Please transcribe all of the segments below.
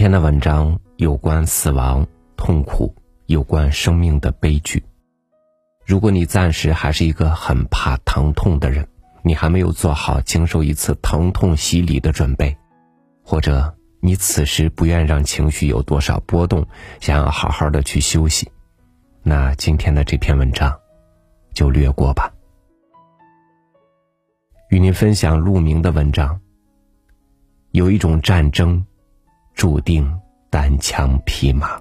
天的文章有关死亡、痛苦，有关生命的悲剧。如果你暂时还是一个很怕疼痛的人，你还没有做好经受一次疼痛洗礼的准备，或者你此时不愿让情绪有多少波动，想要好好的去休息，那今天的这篇文章就略过吧。与您分享陆明的文章。有一种战争，注定单枪匹马。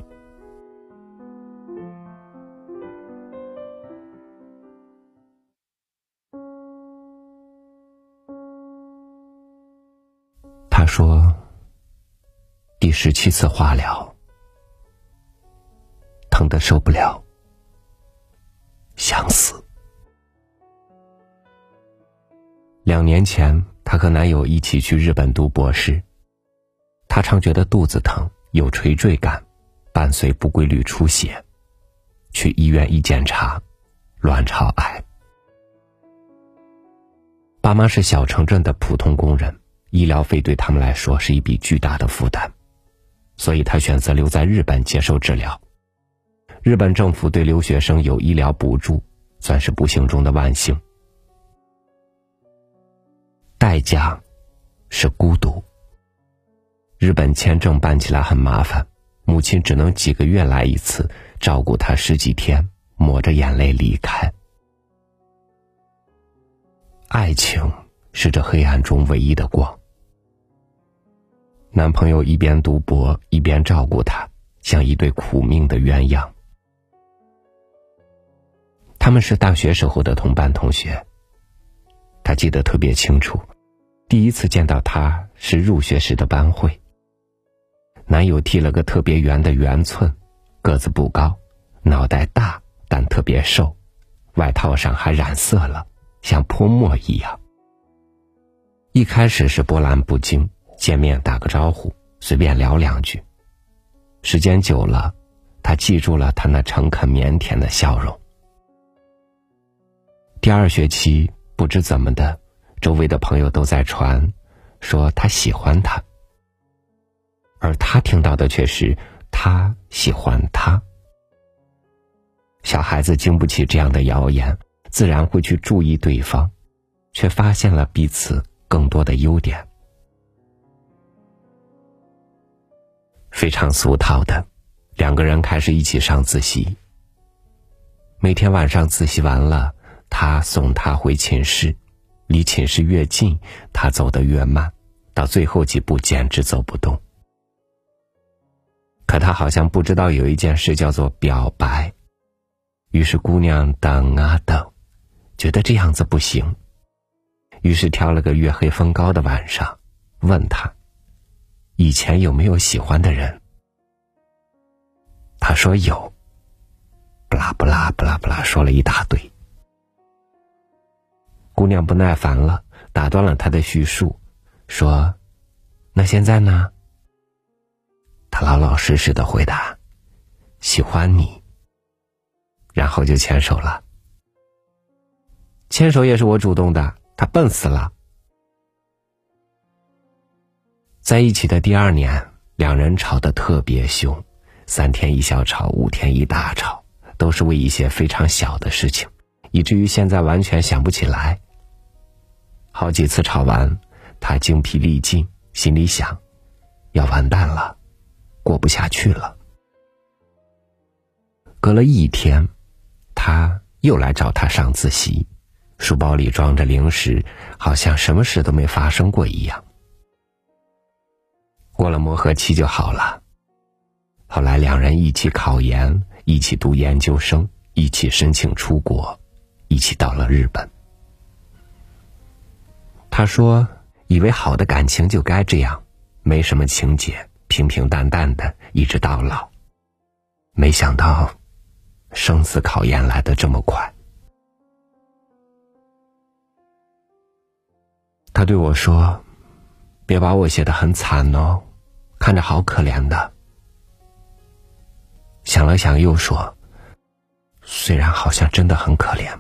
他说：“第十七次化疗，疼得受不了，想死。”两年前，她和男友一起去日本读博士。他常觉得肚子疼，有垂坠感，伴随不规律出血。去医院一检查，卵巢癌。爸妈是小城镇的普通工人，医疗费对他们来说是一笔巨大的负担，所以他选择留在日本接受治疗。日本政府对留学生有医疗补助，算是不幸中的万幸。代价是孤独。日本签证办起来很麻烦，母亲只能几个月来一次，照顾他十几天，抹着眼泪离开。爱情是这黑暗中唯一的光。男朋友一边读博一边照顾她，像一对苦命的鸳鸯。他们是大学时候的同班同学。他记得特别清楚，第一次见到他是入学时的班会。男友剃了个特别圆的圆寸，个子不高，脑袋大但特别瘦，外套上还染色了，像泼墨一样。一开始是波澜不惊，见面打个招呼，随便聊两句。时间久了，他记住了他那诚恳腼腆的笑容。第二学期。不知怎么的，周围的朋友都在传，说他喜欢他，而他听到的却是他喜欢他。小孩子经不起这样的谣言，自然会去注意对方，却发现了彼此更多的优点。非常俗套的，两个人开始一起上自习。每天晚上自习完了。他送她回寝室，离寝室越近，他走得越慢，到最后几步简直走不动。可他好像不知道有一件事叫做表白，于是姑娘等啊等，觉得这样子不行，于是挑了个月黑风高的晚上，问他，以前有没有喜欢的人？他说有，不拉不拉不拉不拉说了一大堆。姑娘不耐烦了，打断了他的叙述，说：“那现在呢？”他老老实实的回答：“喜欢你。”然后就牵手了。牵手也是我主动的，他笨死了。在一起的第二年，两人吵得特别凶，三天一小吵，五天一大吵，都是为一些非常小的事情，以至于现在完全想不起来。好几次吵完，他精疲力尽，心里想：要完蛋了，过不下去了。隔了一天，他又来找他上自习，书包里装着零食，好像什么事都没发生过一样。过了磨合期就好了。后来两人一起考研，一起读研究生，一起申请出国，一起到了日本。他说：“以为好的感情就该这样，没什么情节，平平淡淡的，一直到老。没想到，生死考验来的这么快。”他对我说：“别把我写的很惨哦，看着好可怜的。”想了想，又说：“虽然好像真的很可怜。”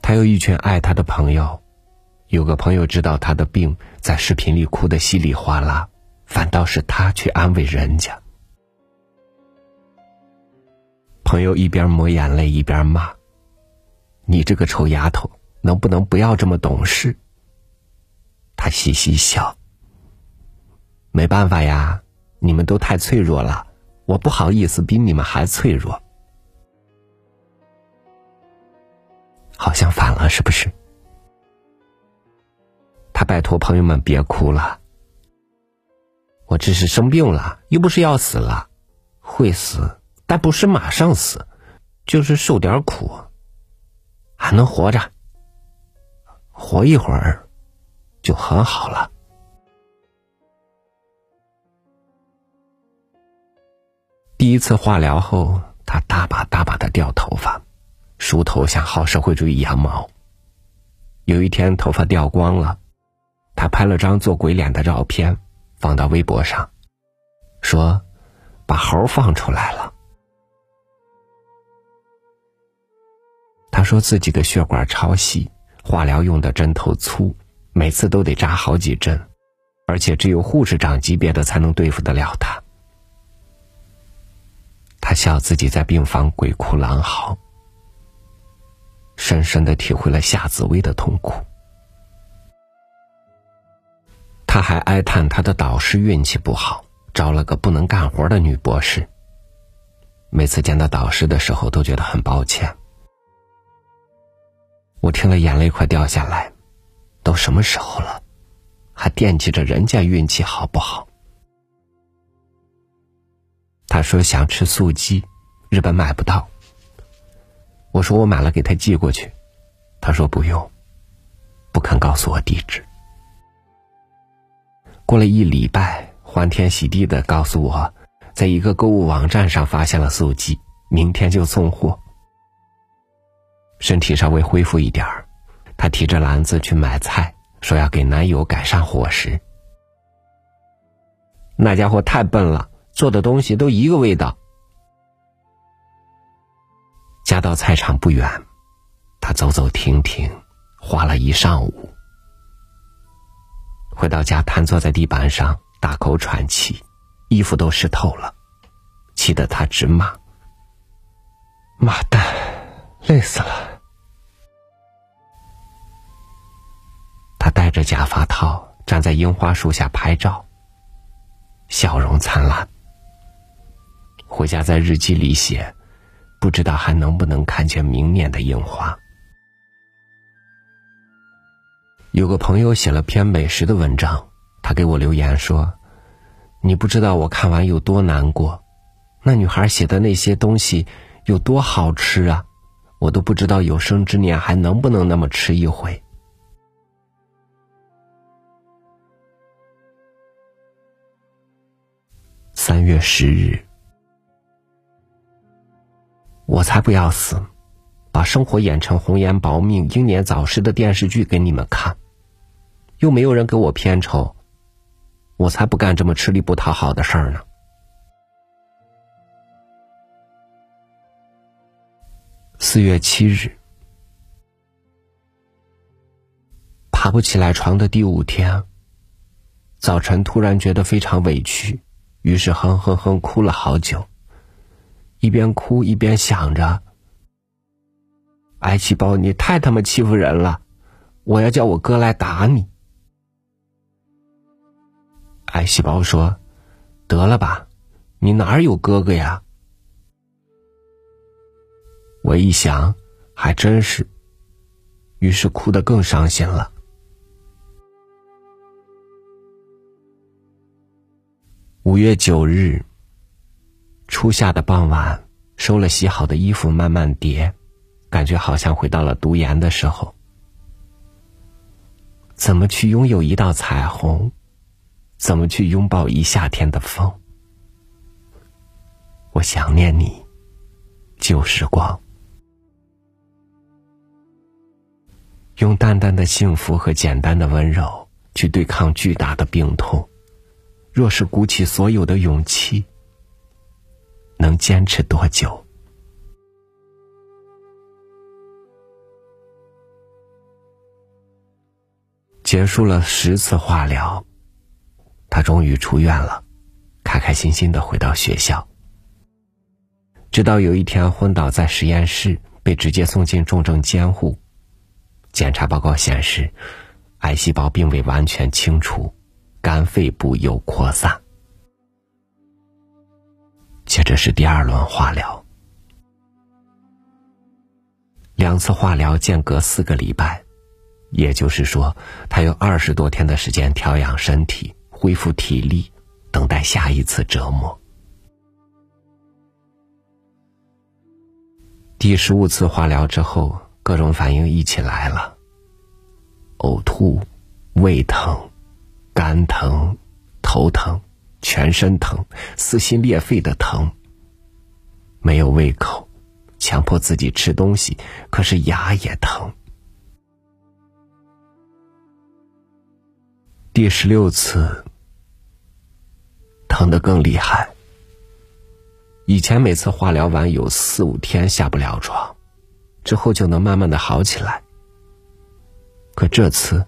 他有一群爱他的朋友，有个朋友知道他的病，在视频里哭得稀里哗啦，反倒是他去安慰人家。朋友一边抹眼泪一边骂：“你这个臭丫头，能不能不要这么懂事？”他嘻嘻笑：“没办法呀，你们都太脆弱了，我不好意思比你们还脆弱。”好像反了，是不是？他拜托朋友们别哭了，我只是生病了，又不是要死了，会死。但不是马上死，就是受点苦，还能活着，活一会儿就很好了。第一次化疗后，他大把大把的掉头发，梳头像薅社会主义羊毛。有一天头发掉光了，他拍了张做鬼脸的照片，放到微博上，说：“把猴放出来了。”他说自己的血管超细，化疗用的针头粗，每次都得扎好几针，而且只有护士长级别的才能对付得了他。他笑自己在病房鬼哭狼嚎，深深的体会了夏紫薇的痛苦。他还哀叹他的导师运气不好，招了个不能干活的女博士。每次见到导师的时候，都觉得很抱歉。我听了，眼泪快掉下来。都什么时候了，还惦记着人家运气好不好？他说想吃素鸡，日本买不到。我说我买了，给他寄过去。他说不用，不肯告诉我地址。过了一礼拜，欢天喜地的告诉我，在一个购物网站上发现了素鸡，明天就送货。身体稍微恢复一点儿，她提着篮子去买菜，说要给男友改善伙食。那家伙太笨了，做的东西都一个味道。家到菜场不远，他走走停停，花了一上午。回到家，瘫坐在地板上，大口喘气，衣服都湿透了，气得他直骂：“妈蛋，累死了！”他戴着假发套，站在樱花树下拍照，笑容灿烂。回家在日记里写，不知道还能不能看见明年的樱花。有个朋友写了篇美食的文章，他给我留言说：“你不知道我看完有多难过，那女孩写的那些东西有多好吃啊，我都不知道有生之年还能不能那么吃一回。”三月十日，我才不要死，把生活演成红颜薄命、英年早逝的电视剧给你们看，又没有人给我片酬，我才不干这么吃力不讨好的事儿呢。四月七日，爬不起来床的第五天，早晨突然觉得非常委屈。于是哼哼哼哭了好久，一边哭一边想着：“癌细胞，你太他妈欺负人了！我要叫我哥来打你。”癌细胞说：“得了吧，你哪有哥哥呀？”我一想，还真是，于是哭得更伤心了。五月九日，初夏的傍晚，收了洗好的衣服，慢慢叠，感觉好像回到了读研的时候。怎么去拥有一道彩虹？怎么去拥抱一夏天的风？我想念你，旧时光。用淡淡的幸福和简单的温柔，去对抗巨大的病痛。若是鼓起所有的勇气，能坚持多久？结束了十次化疗，他终于出院了，开开心心的回到学校。直到有一天昏倒在实验室，被直接送进重症监护。检查报告显示，癌细胞并未完全清除，肝肺部有扩散。接着是第二轮化疗，两次化疗间隔四个礼拜，也就是说，他有二十多天的时间调养身体、恢复体力，等待下一次折磨。第十五次化疗之后，各种反应一起来了：呕吐、胃疼、肝疼、头疼、全身疼、撕心裂肺的疼。没有胃口，强迫自己吃东西，可是牙也疼。第十六次，疼得更厉害。以前每次化疗完有四五天下不了床，之后就能慢慢的好起来。可这次，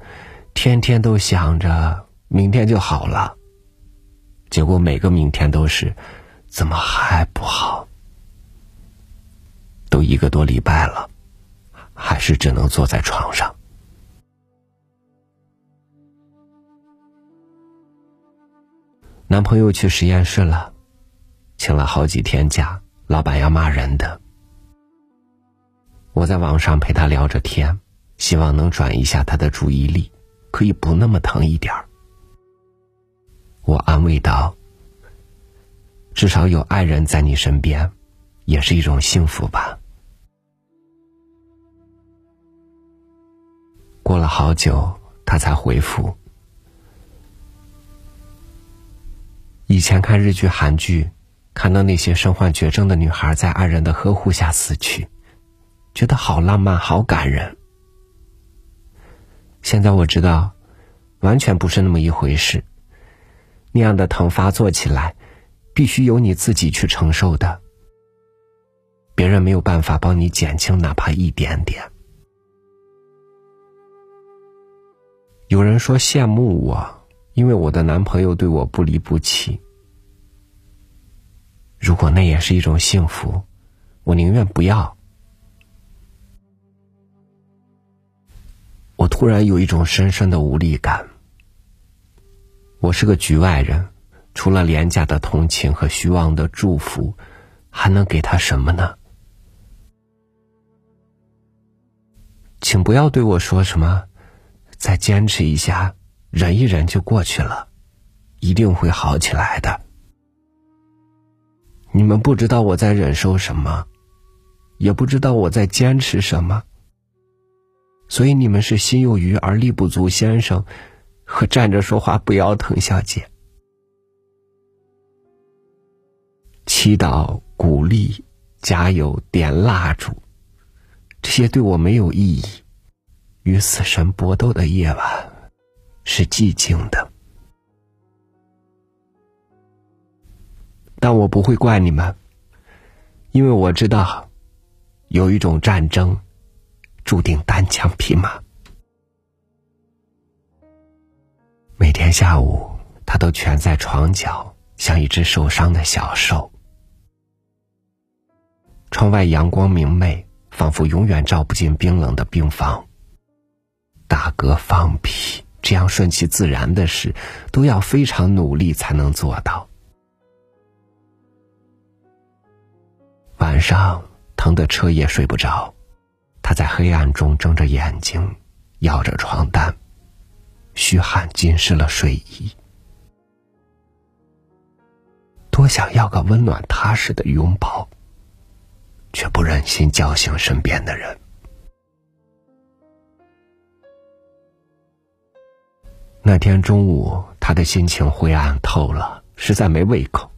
天天都想着明天就好了，结果每个明天都是，怎么还不好？都一个多礼拜了，还是只能坐在床上。男朋友去实验室了。请了好几天假，老板要骂人的。我在网上陪他聊着天，希望能转移一下他的注意力，可以不那么疼一点儿。我安慰道：“至少有爱人在你身边，也是一种幸福吧。”过了好久，他才回复：“以前看日剧、韩剧。”看到那些身患绝症的女孩在爱人的呵护下死去，觉得好浪漫、好感人。现在我知道，完全不是那么一回事。那样的疼发作起来，必须由你自己去承受的，别人没有办法帮你减轻哪怕一点点。有人说羡慕我，因为我的男朋友对我不离不弃。如果那也是一种幸福，我宁愿不要。我突然有一种深深的无力感。我是个局外人，除了廉价的同情和虚妄的祝福，还能给他什么呢？请不要对我说什么，再坚持一下，忍一忍就过去了，一定会好起来的。你们不知道我在忍受什么，也不知道我在坚持什么，所以你们是心有余而力不足先生，和站着说话不腰疼小姐。祈祷、鼓励、加油、点蜡烛，这些对我没有意义。与死神搏斗的夜晚，是寂静的。但我不会怪你们，因为我知道，有一种战争，注定单枪匹马。每天下午，他都蜷在床角，像一只受伤的小兽。窗外阳光明媚，仿佛永远照不进冰冷的病房。打嗝、放屁，这样顺其自然的事，都要非常努力才能做到。晚上疼得彻夜睡不着，他在黑暗中睁着眼睛，咬着床单，虚汗浸湿了睡衣。多想要个温暖踏实的拥抱，却不忍心叫醒身边的人。那天中午，他的心情灰暗透了，实在没胃口，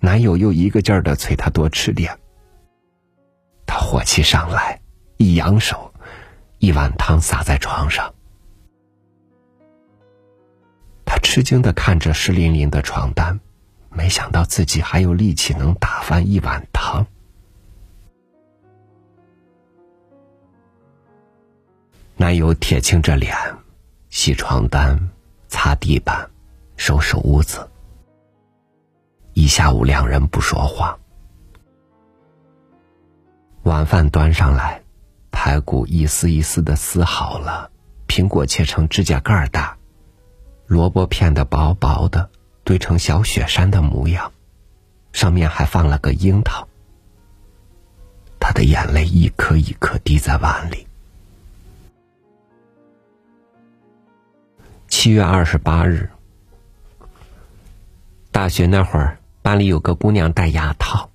男友又一个劲儿的催他多吃点。他火气上来，一扬手，一碗汤洒在床上。他吃惊的看着湿淋淋的床单，没想到自己还有力气能打翻一碗汤。男友铁青着脸，洗床单、擦地板、收拾屋子。一下午，两人不说话。晚饭端上来，排骨一丝一丝的撕好了，苹果切成指甲盖大，萝卜片的薄薄的，堆成小雪山的模样，上面还放了个樱桃。他的眼泪一颗一颗滴在碗里。七月二十八日，大学那会儿。班里有个姑娘戴牙套，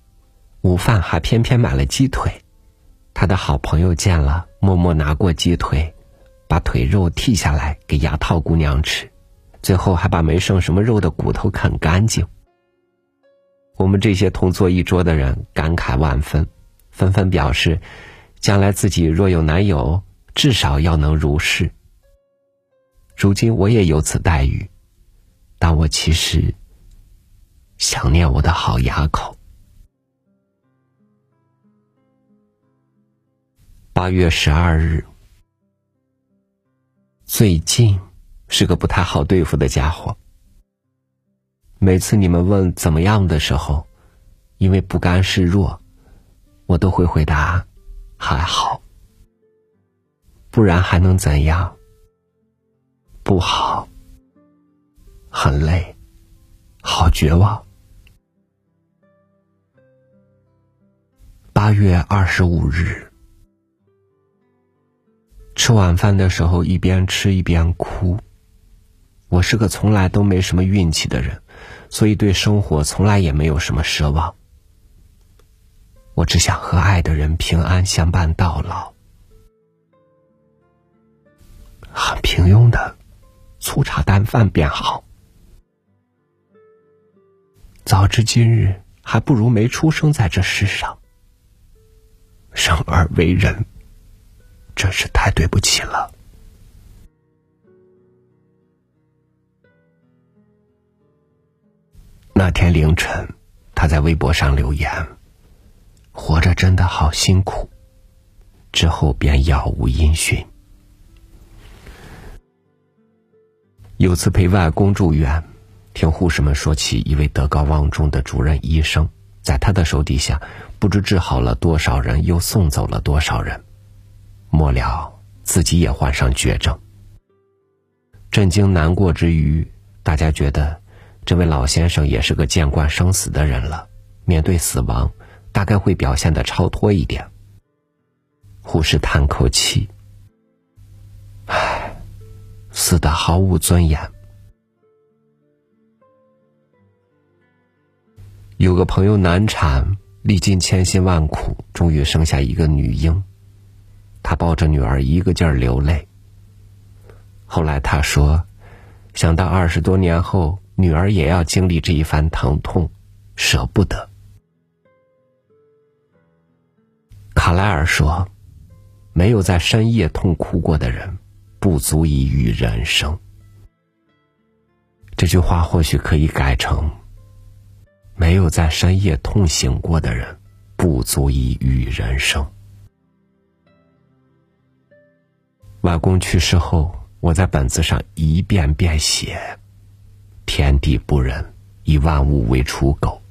午饭还偏偏买了鸡腿。她的好朋友见了，默默拿过鸡腿，把腿肉剔下来给牙套姑娘吃，最后还把没剩什么肉的骨头啃干净。我们这些同坐一桌的人感慨万分，纷纷表示，将来自己若有男友，至少要能如是。如今我也有此待遇，但我其实。想念我的好牙口。八月十二日，最近是个不太好对付的家伙。每次你们问怎么样的时候，因为不甘示弱，我都会回答还好。不然还能怎样？不好，很累，好绝望。八月二十五日，吃晚饭的时候一边吃一边哭。我是个从来都没什么运气的人，所以对生活从来也没有什么奢望。我只想和爱的人平安相伴到老。很平庸的粗茶淡饭便好。早知今日，还不如没出生在这世上。生而为人，真是太对不起了。那天凌晨，他在微博上留言：“活着真的好辛苦。”之后便杳无音讯。有次陪外公住院，听护士们说起一位德高望重的主任医生。在他的手底下，不知治好了多少人，又送走了多少人，末了自己也患上绝症。震惊难过之余，大家觉得这位老先生也是个见惯生死的人了，面对死亡，大概会表现的超脱一点。护士叹口气：“唉，死的毫无尊严。”有个朋友难产，历尽千辛万苦，终于生下一个女婴。他抱着女儿一个劲儿流泪。后来他说：“想到二十多年后女儿也要经历这一番疼痛，舍不得。”卡莱尔说：“没有在深夜痛哭过的人，不足以与人生。”这句话或许可以改成。没有在深夜痛醒过的人，不足以与人生。外公去世后，我在本子上一遍遍写：“天地不仁，以万物为刍狗。”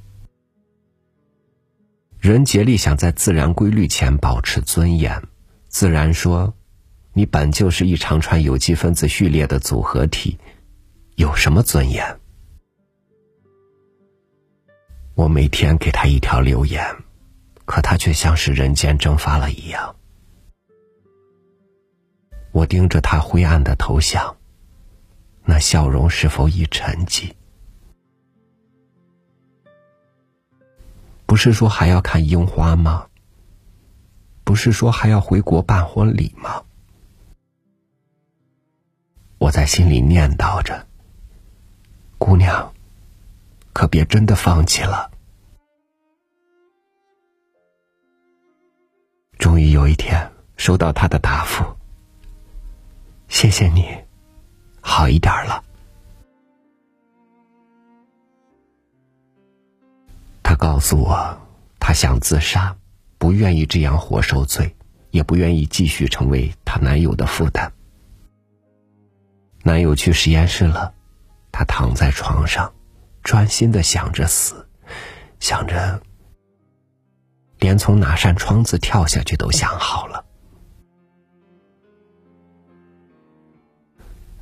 人竭力想在自然规律前保持尊严，自然说：“你本就是一长串有机分子序列的组合体，有什么尊严？”我每天给他一条留言，可他却像是人间蒸发了一样。我盯着他灰暗的头像，那笑容是否已沉寂？不是说还要看樱花吗？不是说还要回国办婚礼吗？我在心里念叨着：“姑娘。”可别真的放弃了。终于有一天收到他的答复，谢谢你，好一点了。他告诉我，他想自杀，不愿意这样活受罪，也不愿意继续成为她男友的负担。男友去实验室了，她躺在床上，专心的想着死，想着连从哪扇窗子跳下去都想好了。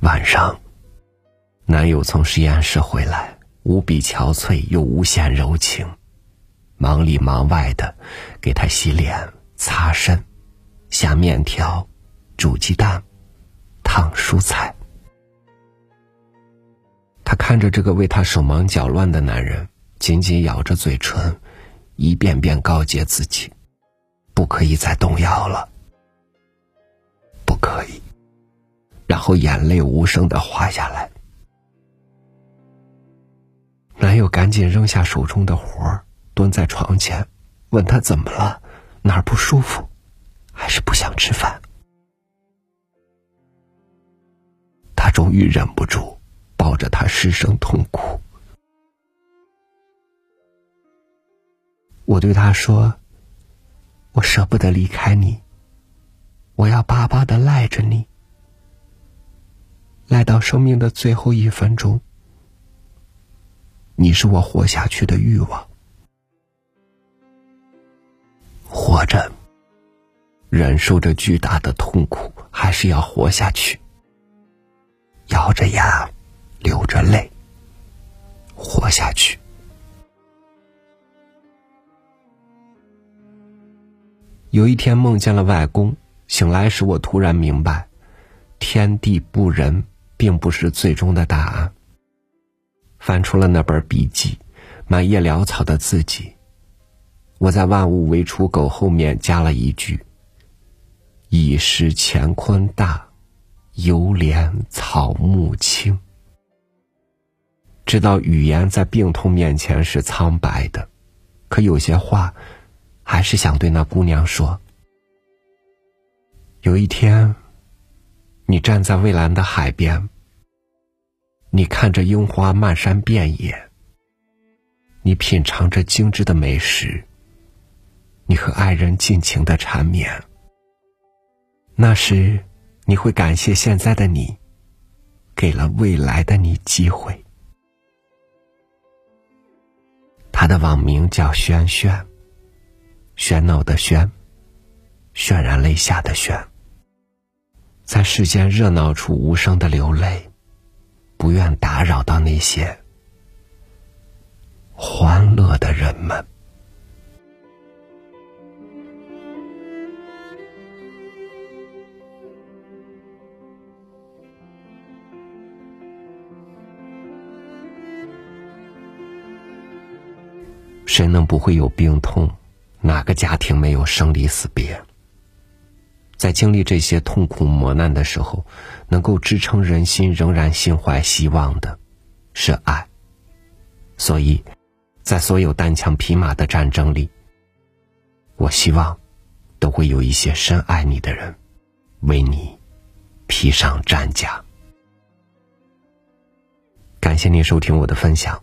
晚上，男友从实验室回来，无比憔悴又无限柔情，忙里忙外的给她洗脸、擦身、下面条、煮鸡蛋、烫蔬菜。她看着这个为她手忙脚乱的男人，紧紧咬着嘴唇，一遍遍告诫自己：不可以再动摇了，不可以。然后眼泪无声的滑下来。男友赶紧扔下手中的活儿，蹲在床前，问他怎么了，哪儿不舒服，还是不想吃饭？他终于忍不住，着他失声痛哭。我对他说：“我舍不得离开你，我要巴巴的赖着你。”赖到生命的最后一分钟，你是我活下去的欲望。活着，忍受着巨大的痛苦，还是要活下去。咬着牙，流着泪，活下去。有一天梦见了外公，醒来时我突然明白，天地不仁。并不是最终的答案。翻出了那本笔记，满页潦草的字迹。我在“万物为刍狗”后面加了一句：“已是乾坤大，犹怜草木青。”知道语言在病痛面前是苍白的，可有些话，还是想对那姑娘说。有一天。你站在蔚蓝的海边，你看着樱花漫山遍野，你品尝着精致的美食，你和爱人尽情的缠绵。那时，你会感谢现在的你，给了未来的你机会。他的网名叫轩轩，喧闹的喧，渲染泪下的渲。在世间热闹处无声的流泪，不愿打扰到那些欢乐的人们。谁能不会有病痛？哪个家庭没有生离死别？在经历这些痛苦磨难的时候，能够支撑人心仍然心怀希望的，是爱。所以，在所有单枪匹马的战争里，我希望，都会有一些深爱你的人，为你披上战甲。感谢您收听我的分享，